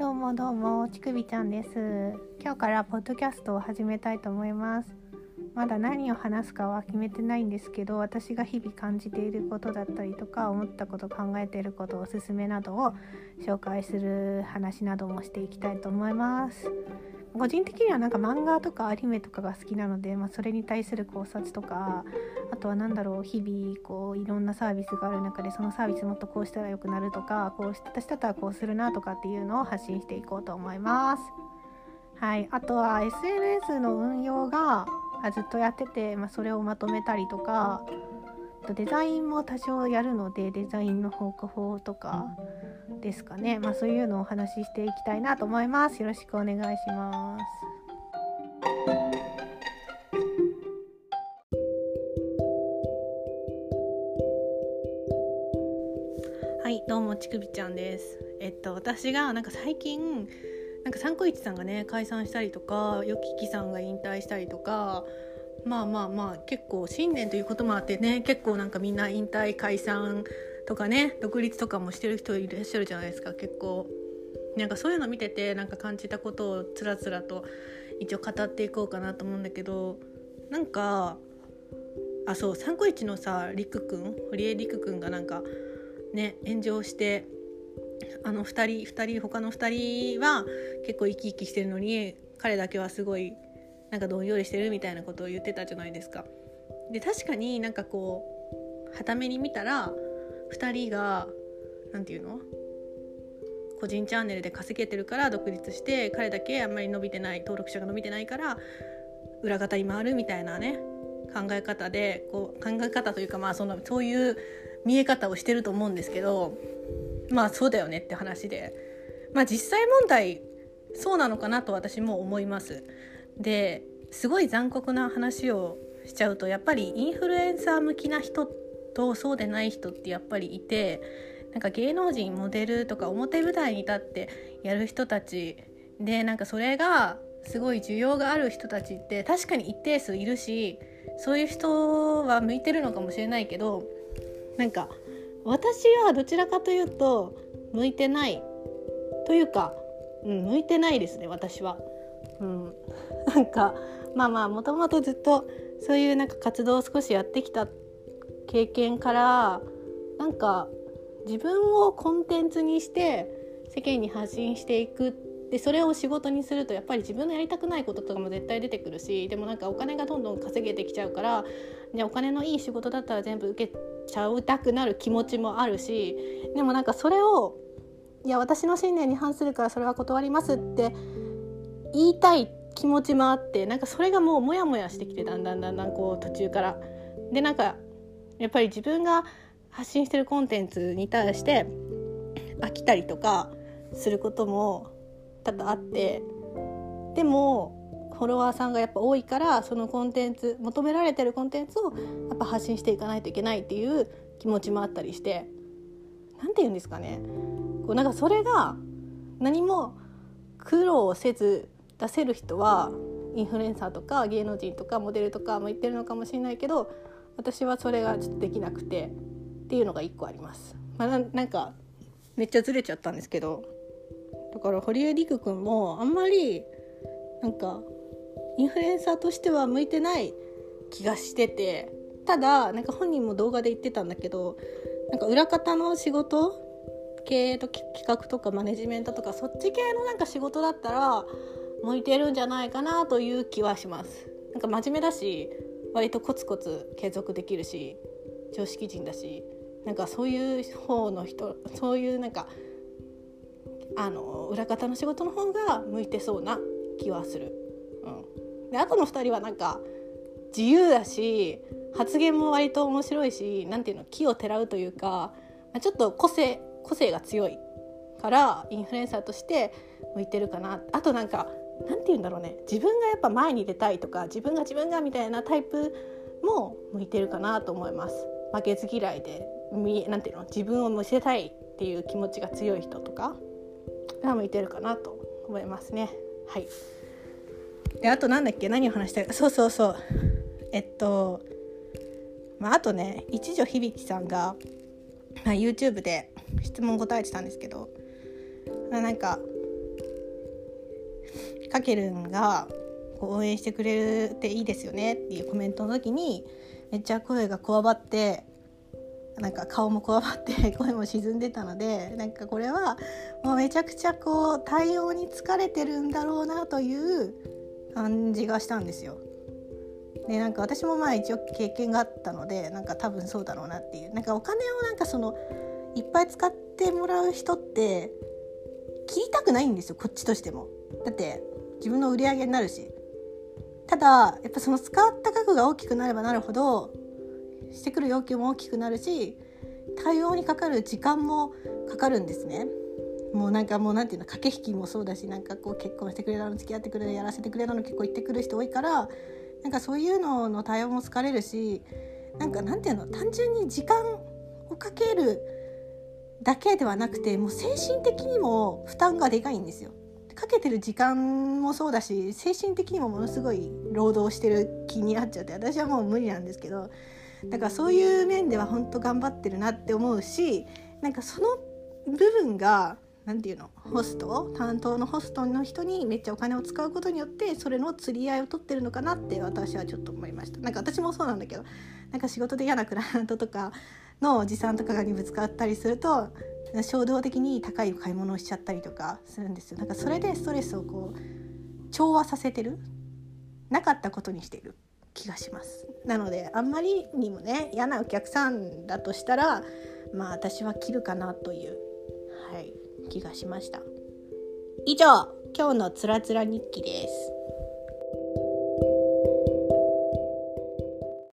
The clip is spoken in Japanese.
どうもどうもちくびちゃんです。今日からポッドキャストを始めたいと思います。まだ何を話すかは決めてないんですけど私が日々感じていることだったりとか思ったこと考えていることおすすめなどを紹介する話などもしていきたいと思います。個人的にはなんか漫画とかアニメとかが好きなので、まあ、それに対する考察とかあとは何だろう日々こういろんなサービスがある中でそのサービスもっとこうしたらよくなるとかこうしたしたらこうするなとかっていうのを発信していこうと思います。はい、あとは SNS の運用がずっとやってて、まあ、それをまとめたりとかデザインも多少やるのでデザインの方向法とかですかね、まあ、そういうのをお話ししていきたいなと思います。よろしくお願いします。はいどうもちくびちゃんです。えっと私がなんか最近なんか三個一さんがね解散したりとかよききさんが引退したりとかまあまあまあ結構新年ということもあってね結構なんかみんな引退解散とかね独立とかもしてる人いらっしゃるじゃないですか結構なんかそういうの見ててなんか感じたことをつらつらと一応語っていこうかなと思うんだけどなんかあそう351のさりくくん堀江りくくんがなんかね炎上してあの2人2人他の2人は結構生き生きしてるのに彼だけはすごいなんかどんよりしてるみたいなことを言ってたじゃないですか。で確かになんかこうはために見たら2人が何て言うの？個人チャンネルで稼げてるから独立して彼だけあんまり伸びてない登録者が伸びてないから裏方に回るみたいなね考え方でこう考え方というかまあそのそういう見え方をしてると思うんですけどまあそうだよねって話でまあ実際問題そうなのかなと私も思います。ですごい残酷な話をしちゃうとやっぱりインフルエンサー向きな人とそうでない人ってやっぱりいてなんか芸能人モデルとか表舞台に立ってやる人たちでなんかそれがすごい需要がある人たちって確かに一定数いるしそういう人は向いてるのかもしれないけどなんか私はどちらかというと向いてないというか、うん、向いてないですね私は。うん、なんかまあまあもともとずっとそういうなんか活動を少しやってきた経験からなんか自分をコンテンツにして世間に発信していくでそれを仕事にするとやっぱり自分のやりたくないこととかも絶対出てくるしでもなんかお金がどんどん稼げてきちゃうからじゃお金のいい仕事だったら全部受けちゃうたくなる気持ちもあるしでもなんかそれをいや私の信念に反するからそれは断りますって言いたい気持ちもあってなんかそれがもうモヤモヤしてきてだんだんだんだんこう途中から。でなんかやっぱり自分が発信してるコンテンツに対して飽きたりとかすることも多々あってでもフォロワーさんがやっぱ多いからそのコンテンツ求められてるコンテンツをやっぱ発信していかないといけないっていう気持ちもあったりして何て言うんですかね。こうなんかそれが何も苦労せず出せる人はインフルエンサーとか芸能人とかモデルとかも言ってるのかもしれないけど私はそれがちょっとできなくてっていうのが1個あります。まあ、なんかめっちゃずれちゃったんですけどだから堀江陸君もあんまりなんかインフルエンサーとしては向いてない気がしててただなんか本人も動画で言ってたんだけどなんか裏方の仕事経営と企画とかマネジメントとかそっち系のなんか仕事だったら向いてるんじゃないかなという気はしますなんか真面目だし割とコツコツ継続できるし常識人だしなんかそういう方の人そういうなんかあの裏方の仕事の方が向いてそうな気はする。うん、であとの2人はなんか自由だし発言も割と面白いし何ていうの木をてらうというかちょっと個性個性が強いからインフルエンサーとして向いてるかなあとなんか何て言うんだろうね。自分がやっぱ前に出たいとか自分が自分がみたいなタイプも向いてるかなと思います。負けず嫌いでなんていうの？自分を見せたいっていう気持ちが強い人とかが向いてるかなと思いますね。はい。であとなんだっけ？何を話したい？かそうそうそう。えっとまああとね一条響さんが、まあ、YouTube で質問答えてたんですけどなんかかけるんが応援してくれていいですよねっていうコメントの時にめっちゃ声がこわばってなんか顔もこわばって 声も沈んでたのでなんかこれはもうめちゃくちゃこう対応に疲れてるんだろうなという感じがしたんですよ。でなんか私もまあ一応経験があったのでなんか多分そうだろうなっていうなんかお金をなんかそのいっぱい使ってもらう人って切りたくないんですよこっちとしても。だって自分の売り上げになるしただやっぱその使った額が大きくなればなるほどしてくる要求も大きくなるし対応にかかる時間もかかるんですね。もうなんかもうなんていうの駆け引きもそうだしなんかこう結婚してくれたの付き合ってくれたのやらせてくれたの結構言ってくる人多いからなんかそういうのの対応も疲れるしなんかなんていうの単純に時間をかけるだけではなくてもう精神的にも負担がでかいんですよ。かけてる時間もそうだし精神的にもものすごい労働してる気になっちゃって私はもう無理なんですけどだからそういう面では本当頑張ってるなって思うしなんかその部分が何て言うのホスト担当のホストの人にめっちゃお金を使うことによってそれの釣り合いを取ってるのかなって私はちょっと思いました。なんか私もそうなんだけどなんか仕事で嫌なクライアントとかの持参とかにぶつかったりすると衝動的に高い買い物をしちゃったりとかするんですよ。なんかそれでストレスをこう調和させてるなかったことにしている気がします。なのであんまりにもね嫌なお客さんだとしたらまあ私は切るかなという、はい、気がしました。以上今日のつらつら日記です。